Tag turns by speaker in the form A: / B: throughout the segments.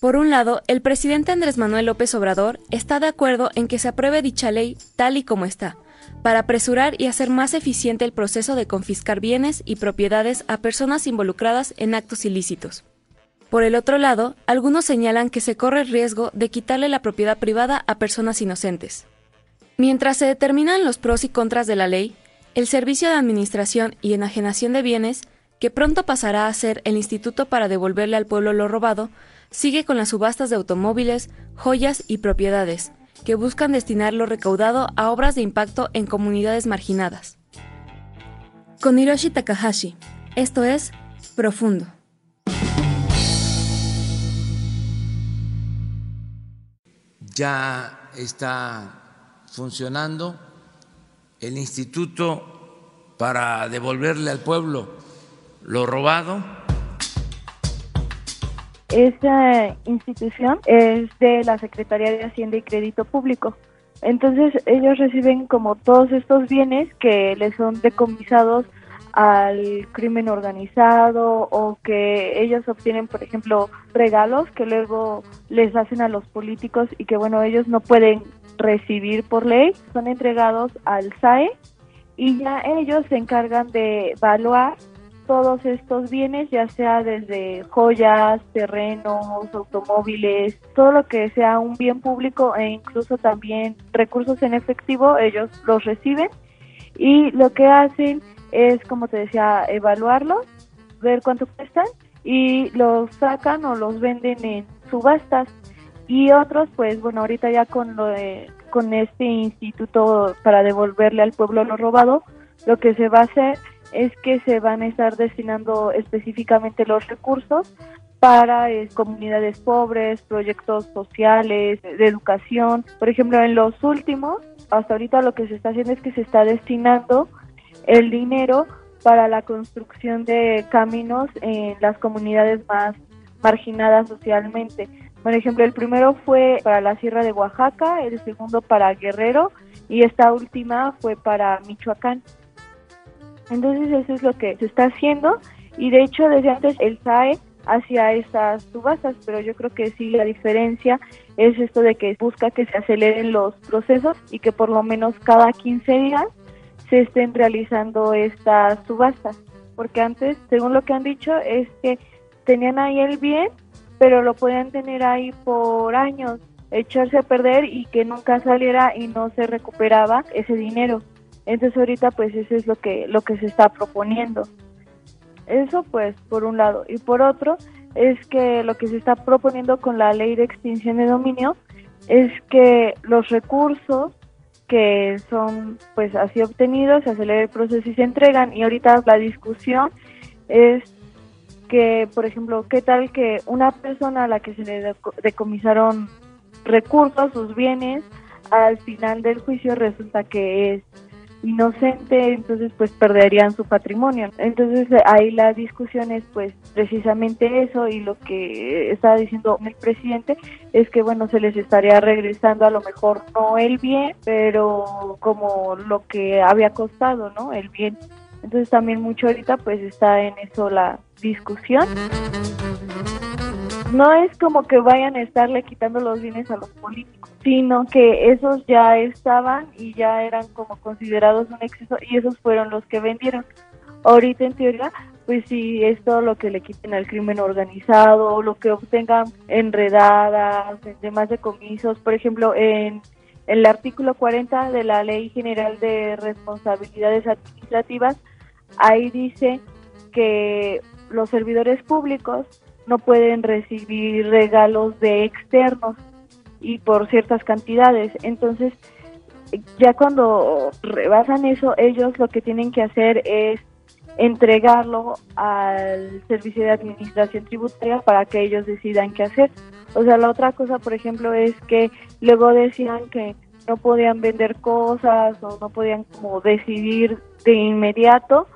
A: Por un lado, el presidente Andrés Manuel López Obrador está de acuerdo en que se apruebe dicha ley tal y como está, para apresurar y hacer más eficiente el proceso de confiscar bienes y propiedades a personas involucradas en actos ilícitos. Por el otro lado, algunos señalan que se corre el riesgo de quitarle la propiedad privada a personas inocentes. Mientras se determinan los pros y contras de la ley, el Servicio de Administración y Enajenación de Bienes, que pronto pasará a ser el Instituto para devolverle al pueblo lo robado, sigue con las subastas de automóviles, joyas y propiedades, que buscan destinar lo recaudado a obras de impacto en comunidades marginadas. Con Hiroshi Takahashi, esto es Profundo.
B: Ya está funcionando el instituto para devolverle al pueblo lo robado
C: esa institución es de la Secretaría de Hacienda y Crédito Público. Entonces ellos reciben como todos estos bienes que les son decomisados al crimen organizado o que ellos obtienen, por ejemplo, regalos que luego les hacen a los políticos y que, bueno, ellos no pueden recibir por ley, son entregados al SAE y ya ellos se encargan de evaluar todos estos bienes, ya sea desde joyas, terrenos, automóviles, todo lo que sea un bien público e incluso también recursos en efectivo, ellos los reciben. Y lo que hacen es, como te decía, evaluarlos, ver cuánto cuestan y los sacan o los venden en subastas. Y otros pues bueno ahorita ya con lo de, con este instituto para devolverle al pueblo lo robado lo que se va a hacer es que se van a estar destinando específicamente los recursos para eh, comunidades pobres, proyectos sociales, de educación. Por ejemplo, en los últimos, hasta ahorita lo que se está haciendo es que se está destinando el dinero para la construcción de caminos en las comunidades más marginadas socialmente. Por ejemplo, el primero fue para la Sierra de Oaxaca, el segundo para Guerrero y esta última fue para Michoacán. Entonces eso es lo que se está haciendo y de hecho desde antes el SAE hacía estas subastas, pero yo creo que sí la diferencia es esto de que busca que se aceleren los procesos y que por lo menos cada 15 días se estén realizando estas subastas, porque antes, según lo que han dicho, es que tenían ahí el bien, pero lo podían tener ahí por años, echarse a perder y que nunca saliera y no se recuperaba ese dinero. Entonces ahorita pues eso es lo que lo que se está proponiendo. Eso pues por un lado y por otro es que lo que se está proponiendo con la ley de extinción de dominio es que los recursos que son pues así obtenidos se acelera el proceso y se entregan y ahorita la discusión es que por ejemplo qué tal que una persona a la que se le decomisaron recursos sus bienes al final del juicio resulta que es inocente, entonces pues perderían su patrimonio. Entonces ahí la discusión es pues precisamente eso y lo que estaba diciendo el presidente es que bueno, se les estaría regresando a lo mejor no el bien, pero como lo que había costado, ¿no? El bien. Entonces también mucho ahorita pues está en eso la discusión no es como que vayan a estarle quitando los bienes a los políticos, sino que esos ya estaban y ya eran como considerados un exceso y esos fueron los que vendieron. Ahorita en teoría, pues sí, es todo lo que le quiten al crimen organizado, lo que obtengan enredadas, demás decomisos, por ejemplo, en el artículo 40 de la Ley General de Responsabilidades Administrativas, ahí dice que los servidores públicos no pueden recibir regalos de externos. y por ciertas cantidades. Entonces, ya cuando rebasan eso, ellos lo que tienen que hacer es entregarlo al servicio de administración tributaria para que ellos decidan qué hacer. O sea, la otra cosa, por ejemplo, es que luego decían que no podían vender cosas o no podían como decidir de inmediato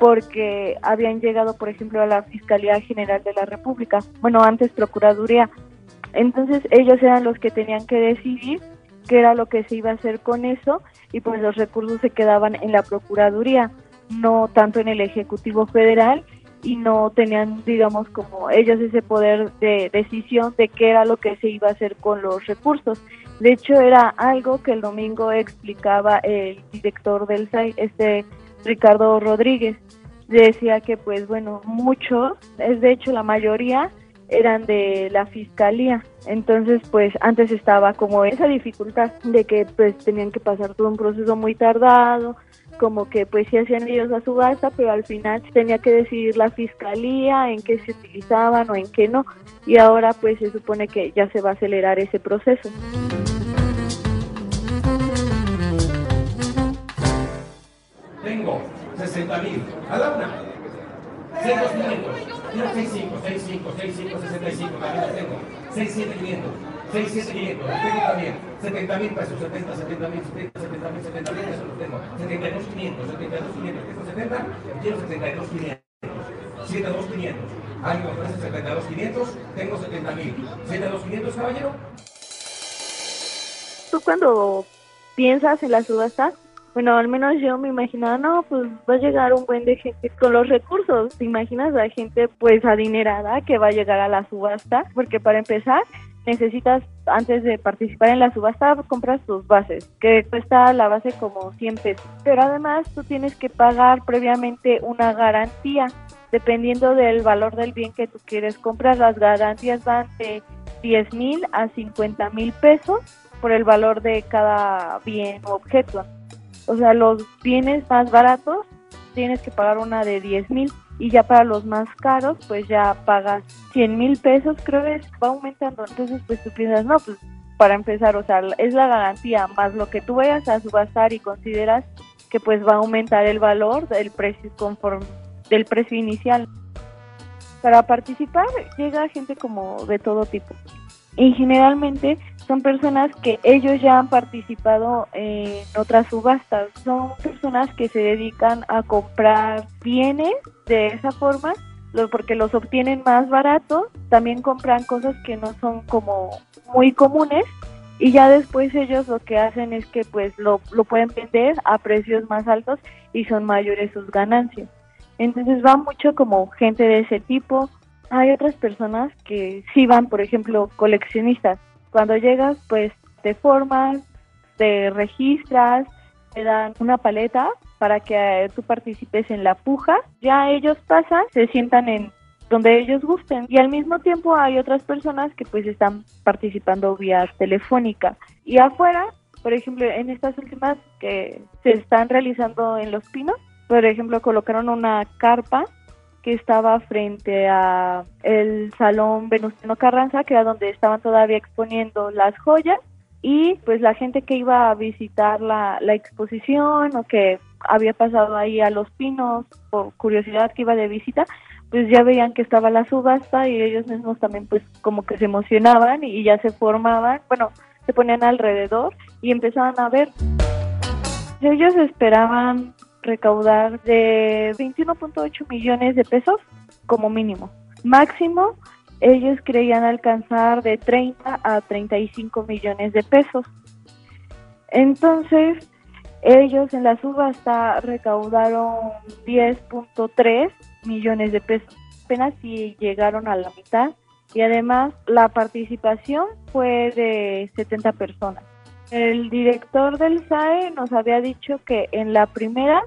C: porque habían llegado, por ejemplo, a la Fiscalía General de la República, bueno, antes Procuraduría. Entonces ellos eran los que tenían que decidir qué era lo que se iba a hacer con eso y pues los recursos se quedaban en la Procuraduría, no tanto en el Ejecutivo Federal y no tenían, digamos, como ellos ese poder de decisión de qué era lo que se iba a hacer con los recursos. De hecho, era algo que el domingo explicaba el director del SAI, este Ricardo Rodríguez. Decía que, pues bueno, muchos, es de hecho la mayoría, eran de la fiscalía. Entonces, pues antes estaba como esa dificultad de que pues tenían que pasar todo un proceso muy tardado, como que pues sí hacían ellos la subasta, pero al final tenía que decidir la fiscalía en qué se utilizaban o en qué no. Y ahora pues se supone que ya se va a acelerar ese proceso.
D: 60 mil a la una. 6, 2, 500. 6, 5, 6, 5, 6, 5, 65. También las tengo. 6, 7, 500. 6, 7, 500. Los tengo también. 70 mil pesos. 70, 70 mil, 70, 70 mil, 70 mil pesos los tengo. 72, 500. 72, 500. Tengo 70. Quiero 72, 500. 72, 500. ¿Alguien me ofrece 72, 500? Tengo 70 mil. 72, 500, caballero.
C: Tú cuando piensas en la subasta, bueno, al menos yo me imaginaba, no, pues va a llegar un buen de gente con los recursos. ¿Te imaginas a gente pues adinerada que va a llegar a la subasta? Porque para empezar, necesitas, antes de participar en la subasta, compras tus bases, que cuesta la base como 100 pesos. Pero además tú tienes que pagar previamente una garantía, dependiendo del valor del bien que tú quieres comprar. Las garantías van de 10 mil a 50 mil pesos por el valor de cada bien o objeto. O sea, los bienes más baratos tienes que pagar una de 10 mil y ya para los más caros pues ya pagas 100 mil pesos, creo que va aumentando. Entonces pues tú piensas, no, pues para empezar, o sea, es la garantía más lo que tú vayas a subastar y consideras que pues va a aumentar el valor del precio conforme del precio inicial. Para participar llega gente como de todo tipo y generalmente son personas que ellos ya han participado en otras subastas, son personas que se dedican a comprar bienes de esa forma porque los obtienen más baratos, también compran cosas que no son como muy comunes y ya después ellos lo que hacen es que pues lo, lo pueden vender a precios más altos y son mayores sus ganancias. Entonces va mucho como gente de ese tipo, hay otras personas que sí van, por ejemplo, coleccionistas. Cuando llegas, pues te formas, te registras, te dan una paleta para que eh, tú participes en la puja. Ya ellos pasan, se sientan en donde ellos gusten. Y al mismo tiempo hay otras personas que pues están participando vía telefónica. Y afuera, por ejemplo, en estas últimas que se están realizando en Los Pinos, por ejemplo, colocaron una carpa que estaba frente a el salón Venustiano Carranza, que era donde estaban todavía exponiendo las joyas y pues la gente que iba a visitar la, la exposición o que había pasado ahí a Los Pinos por curiosidad que iba de visita, pues ya veían que estaba la subasta y ellos mismos también pues como que se emocionaban y ya se formaban, bueno, se ponían alrededor y empezaban a ver. Ellos esperaban recaudar de 21.8 millones de pesos como mínimo. Máximo, ellos creían alcanzar de 30 a 35 millones de pesos. Entonces, ellos en la subasta recaudaron 10.3 millones de pesos. Apenas si llegaron a la mitad y además la participación fue de 70 personas. El director del SAE nos había dicho que en la primera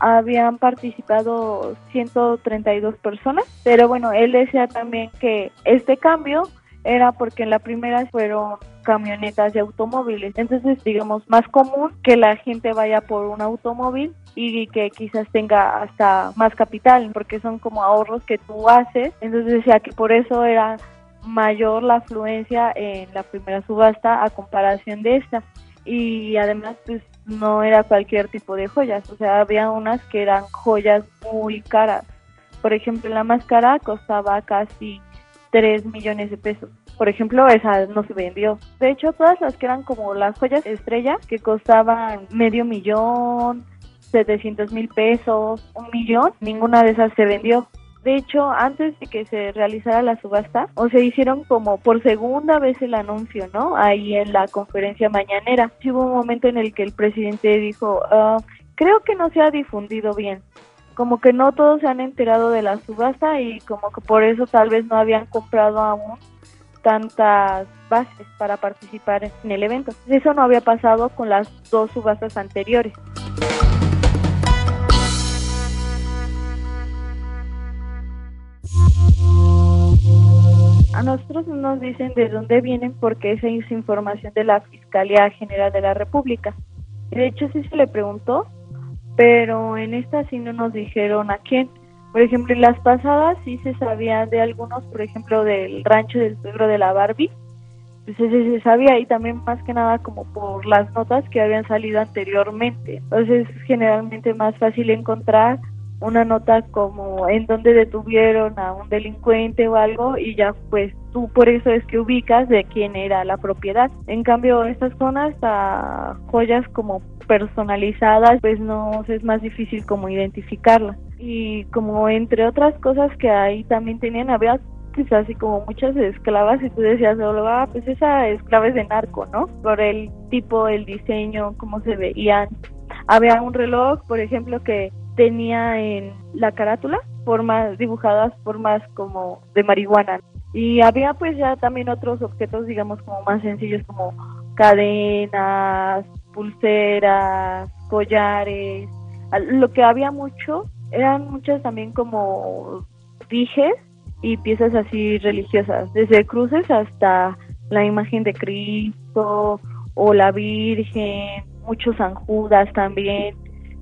C: habían participado 132 personas, pero bueno, él decía también que este cambio era porque en la primera fueron camionetas de automóviles. Entonces, digamos, más común que la gente vaya por un automóvil y que quizás tenga hasta más capital, porque son como ahorros que tú haces. Entonces decía que por eso era mayor la afluencia en la primera subasta a comparación de esta. Y además, pues no era cualquier tipo de joyas, o sea, había unas que eran joyas muy caras. Por ejemplo, la más cara costaba casi 3 millones de pesos. Por ejemplo, esa no se vendió. De hecho, todas las que eran como las joyas estrella, que costaban medio millón, 700 mil pesos, un millón, ninguna de esas se vendió. De hecho, antes de que se realizara la subasta, o se hicieron como por segunda vez el anuncio, ¿no? Ahí en la conferencia mañanera. Hubo un momento en el que el presidente dijo, ah, creo que no se ha difundido bien. Como que no todos se han enterado de la subasta y como que por eso tal vez no habían comprado aún tantas bases para participar en el evento. Eso no había pasado con las dos subastas anteriores. A nosotros no nos dicen de dónde vienen porque esa es información de la Fiscalía General de la República. De hecho sí se le preguntó, pero en esta sí no nos dijeron a quién. Por ejemplo, en las pasadas sí se sabía de algunos, por ejemplo, del rancho del suegro de la Barbie, pues ese se sabía y también más que nada como por las notas que habían salido anteriormente. Entonces es generalmente más fácil encontrar una nota como en donde detuvieron a un delincuente o algo y ya pues tú por eso es que ubicas de quién era la propiedad. En cambio estas zonas a joyas como personalizadas pues no es más difícil como identificarlas y como entre otras cosas que ahí también tenían había pues así como muchas esclavas y tú decías, oh, ah, pues esa esclava es de narco, ¿no? Por el tipo, el diseño, cómo se veían. Había un reloj, por ejemplo, que tenía en la carátula formas dibujadas, formas como de marihuana. Y había pues ya también otros objetos, digamos, como más sencillos, como cadenas, pulseras, collares. Lo que había mucho eran muchas también como dijes y piezas así religiosas, desde cruces hasta la imagen de Cristo o la Virgen, muchos San Judas también,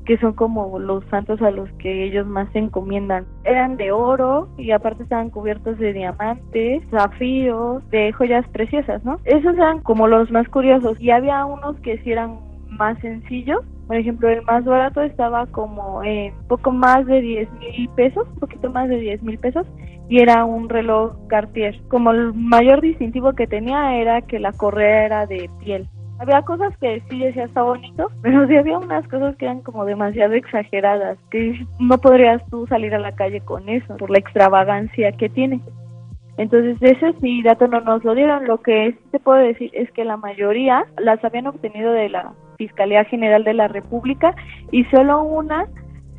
C: que son como los santos a los que ellos más se encomiendan. Eran de oro y aparte estaban cubiertos de diamantes, zafíos, de joyas preciosas, ¿no? Esos eran como los más curiosos y había unos que sí eran más sencillos. Por ejemplo, el más barato estaba como en poco más de 10 mil pesos, un poquito más de 10 mil pesos, y era un reloj Cartier. Como el mayor distintivo que tenía era que la correa era de piel. Había cosas que sí decía está bonito, pero sí había unas cosas que eran como demasiado exageradas, que no podrías tú salir a la calle con eso por la extravagancia que tiene. Entonces, ese sí dato no nos lo dieron. Lo que sí te puedo decir es que la mayoría las habían obtenido de la Fiscalía General de la República y solo una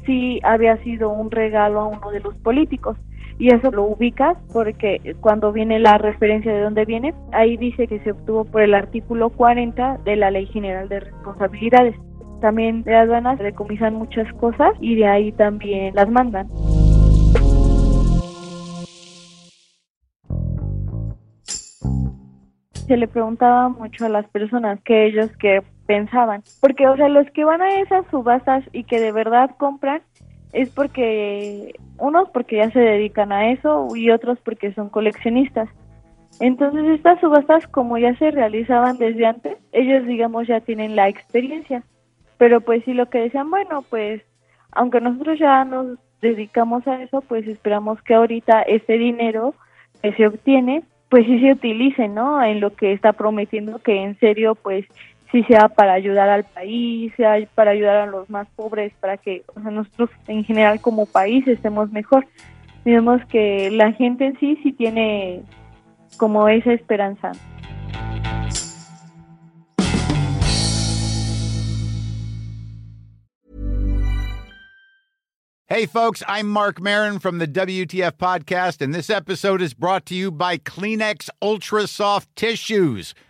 C: sí había sido un regalo a uno de los políticos y eso lo ubicas porque cuando viene la referencia de dónde viene, ahí dice que se obtuvo por el artículo 40 de la Ley General de Responsabilidades. También de aduanas decomisan muchas cosas y de ahí también las mandan. se le preguntaba mucho a las personas que ellos que pensaban, porque o sea, los que van a esas subastas y que de verdad compran es porque unos porque ya se dedican a eso y otros porque son coleccionistas. Entonces estas subastas como ya se realizaban desde antes, ellos digamos ya tienen la experiencia. Pero pues sí lo que decían, bueno, pues aunque nosotros ya nos dedicamos a eso, pues esperamos que ahorita ese dinero que se obtiene, pues sí se utilice, ¿no? En lo que está prometiendo que en serio pues si sea para ayudar al país, sea para ayudar a los más pobres, para que nosotros en general como país estemos mejor. Vemos que la gente en sí sí tiene como esa esperanza.
E: Hey, folks, I'm Mark Marin from the WTF Podcast, and this episode is brought to you by Kleenex Ultra Soft Tissues